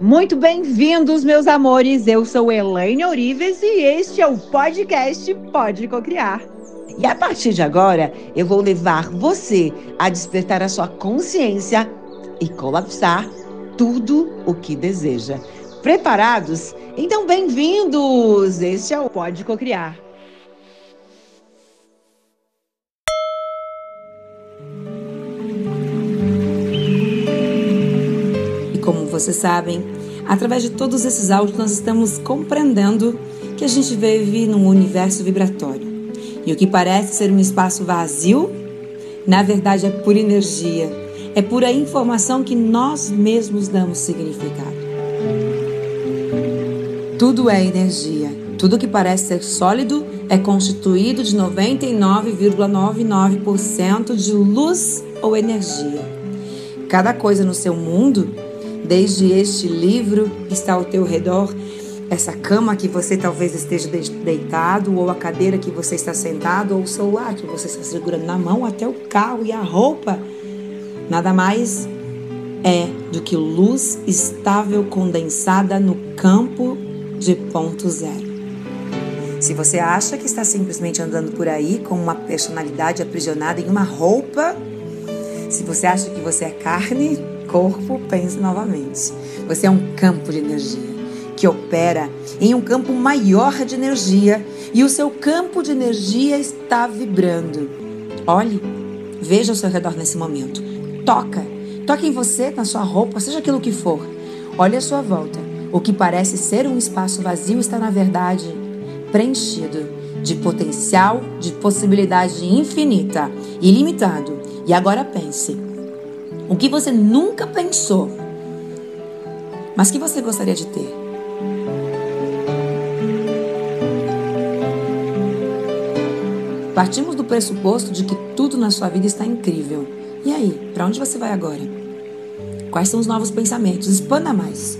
Muito bem-vindos, meus amores. Eu sou Elaine Orives e este é o podcast Pode Cocriar. E a partir de agora, eu vou levar você a despertar a sua consciência e colapsar tudo o que deseja. Preparados? Então, bem-vindos! Este é o Pode Cocriar. Vocês sabem, através de todos esses áudios nós estamos compreendendo que a gente vive num universo vibratório. E o que parece ser um espaço vazio, na verdade é pura energia, é pura informação que nós mesmos damos significado. Tudo é energia. Tudo que parece ser sólido é constituído de 99,99% de luz ou energia. Cada coisa no seu mundo, desde este livro está ao teu redor, essa cama que você talvez esteja deitado, ou a cadeira que você está sentado, ou o celular que você está segurando na mão, até o carro e a roupa. Nada mais é do que luz estável condensada no campo de ponto zero. Se você acha que está simplesmente andando por aí com uma personalidade aprisionada em uma roupa, se você acha que você é carne, corpo, pense novamente. Você é um campo de energia que opera em um campo maior de energia e o seu campo de energia está vibrando. Olhe, veja ao seu redor nesse momento. Toca, toque em você, na sua roupa, seja aquilo que for. Olhe à sua volta. O que parece ser um espaço vazio está, na verdade, preenchido de potencial, de possibilidade infinita, ilimitado. E agora pense: o que você nunca pensou, mas que você gostaria de ter? Partimos do pressuposto de que tudo na sua vida está incrível. E aí, para onde você vai agora? Quais são os novos pensamentos? Expanda mais.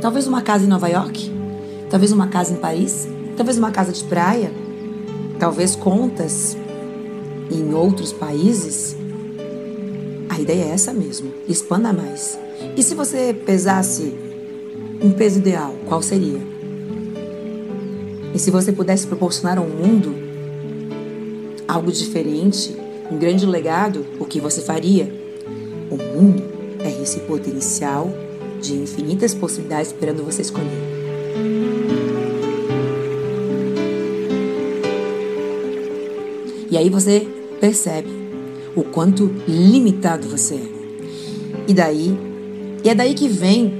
Talvez uma casa em Nova York, talvez uma casa em Paris, talvez uma casa de praia, talvez contas em outros países. A ideia é essa mesmo, expanda mais. E se você pesasse um peso ideal, qual seria? E se você pudesse proporcionar ao mundo algo diferente, um grande legado, o que você faria? O mundo é esse potencial de infinitas possibilidades esperando você escolher. E aí você percebe o quanto limitado você é. E daí, e é daí que vem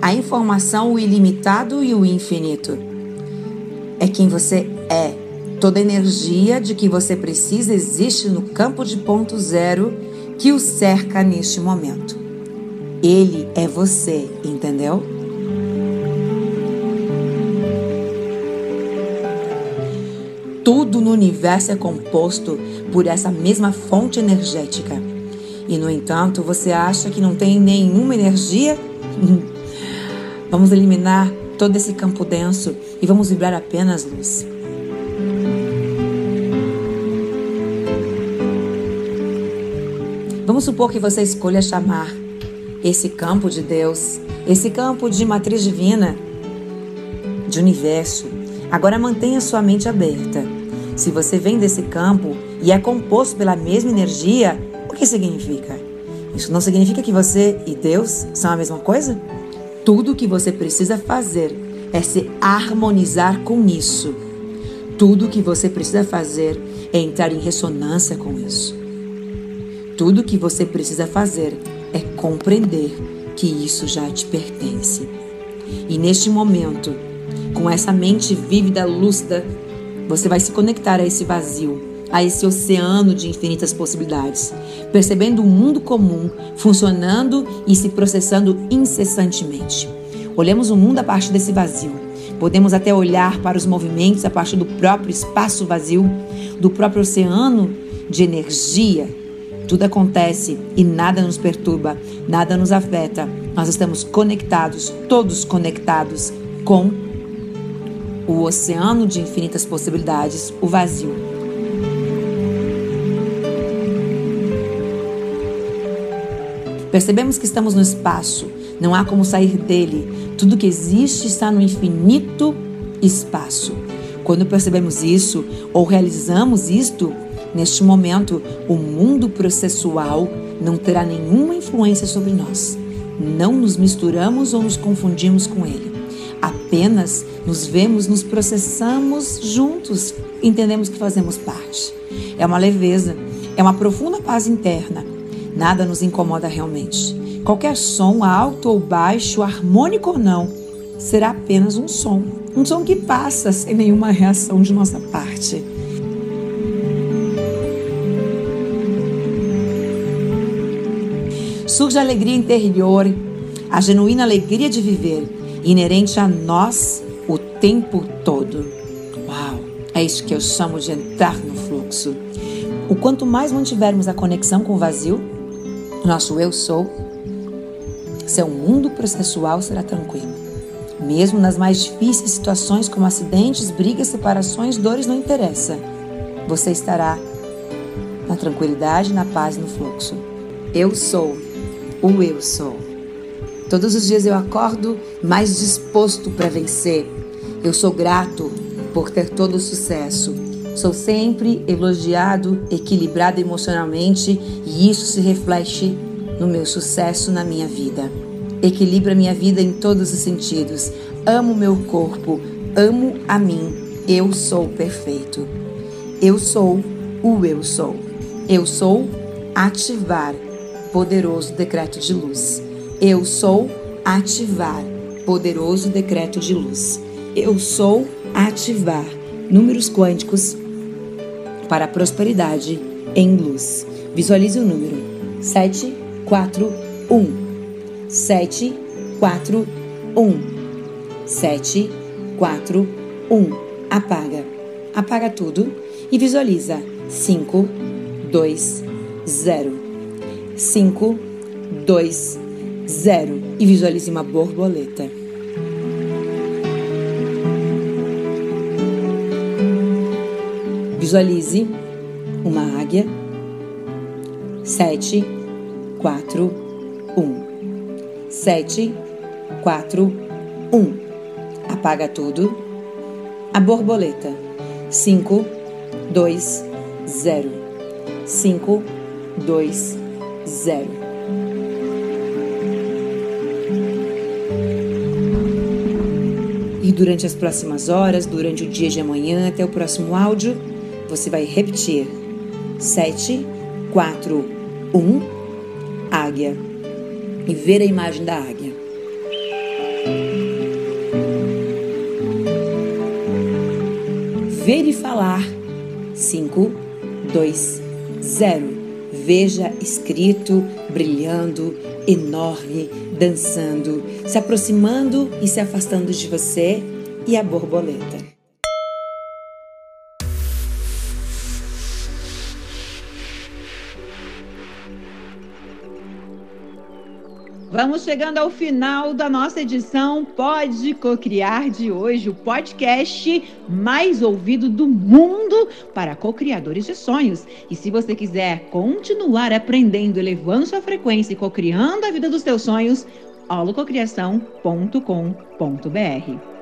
a informação, o ilimitado e o infinito. É quem você é. Toda energia de que você precisa existe no campo de ponto zero que o cerca neste momento. Ele é você, entendeu? Tudo no universo é composto por essa mesma fonte energética. E, no entanto, você acha que não tem nenhuma energia? vamos eliminar todo esse campo denso e vamos vibrar apenas luz. Vamos supor que você escolha chamar esse campo de Deus, esse campo de matriz divina, de universo. Agora mantenha sua mente aberta. Se você vem desse campo e é composto pela mesma energia, o que significa? Isso não significa que você e Deus são a mesma coisa? Tudo o que você precisa fazer é se harmonizar com isso. Tudo o que você precisa fazer é entrar em ressonância com isso. Tudo o que você precisa fazer é compreender que isso já te pertence. E neste momento, com essa mente vívida, lúcida, você vai se conectar a esse vazio, a esse oceano de infinitas possibilidades, percebendo o mundo comum funcionando e se processando incessantemente. Olhamos o mundo a partir desse vazio. Podemos até olhar para os movimentos a partir do próprio espaço vazio, do próprio oceano de energia tudo acontece e nada nos perturba, nada nos afeta. Nós estamos conectados, todos conectados com o oceano de infinitas possibilidades, o vazio. Percebemos que estamos no espaço, Não há como sair dele. Tudo que existe está no infinito espaço. Quando percebemos isso ou realizamos isto, neste momento o mundo processual não terá nenhuma influência sobre nós. Não nos misturamos ou nos confundimos com ele. Apenas nos vemos, nos processamos juntos, entendemos que fazemos parte. É uma leveza, é uma profunda paz interna. Nada nos incomoda realmente. Qualquer som, alto ou baixo, harmônico ou não, será apenas um som. Um som que passa sem nenhuma reação de nossa parte. Surge a alegria interior, a genuína alegria de viver, inerente a nós o tempo todo. Uau! É isso que eu chamo de entrar no fluxo. O quanto mais mantivermos a conexão com o vazio, nosso eu sou, seu mundo processual será tranquilo. Mesmo nas mais difíceis situações como acidentes, brigas, separações, dores, não interessa. Você estará na tranquilidade, na paz no fluxo. Eu sou o eu sou. Todos os dias eu acordo mais disposto para vencer. Eu sou grato por ter todo o sucesso. Sou sempre elogiado, equilibrado emocionalmente e isso se reflete no meu sucesso na minha vida. Equilibra minha vida em todos os sentidos. Amo meu corpo, amo a mim. Eu sou perfeito. Eu sou o eu sou. Eu sou ativar poderoso decreto de luz. Eu sou ativar poderoso decreto de luz. Eu sou ativar números quânticos para a prosperidade em luz. Visualize o número 741. 741. 741. Apaga. Apaga tudo e visualiza 5, 2, 0. 5, 2, 0 e visualize uma borboleta. Visualize uma águia. 7, 4, 1. 7, 4, 1. Apaga tudo. A borboleta. 5, 2, 0. 5, 2, 0 zero. Durante as próximas horas, durante o dia de amanhã, até o próximo áudio, você vai repetir: 7, 4, 1, águia. E ver a imagem da águia. Ver e falar: 5, 2, 0 veja escrito, brilhando, enorme, dançando, se aproximando e se afastando de você e a borboleta. Vamos chegando ao final da nossa edição Pode Cocriar de hoje, o podcast mais ouvido do mundo para cocriadores de sonhos. E se você quiser continuar aprendendo, elevando sua frequência e cocriando a vida dos seus sonhos, holococriação.com.br.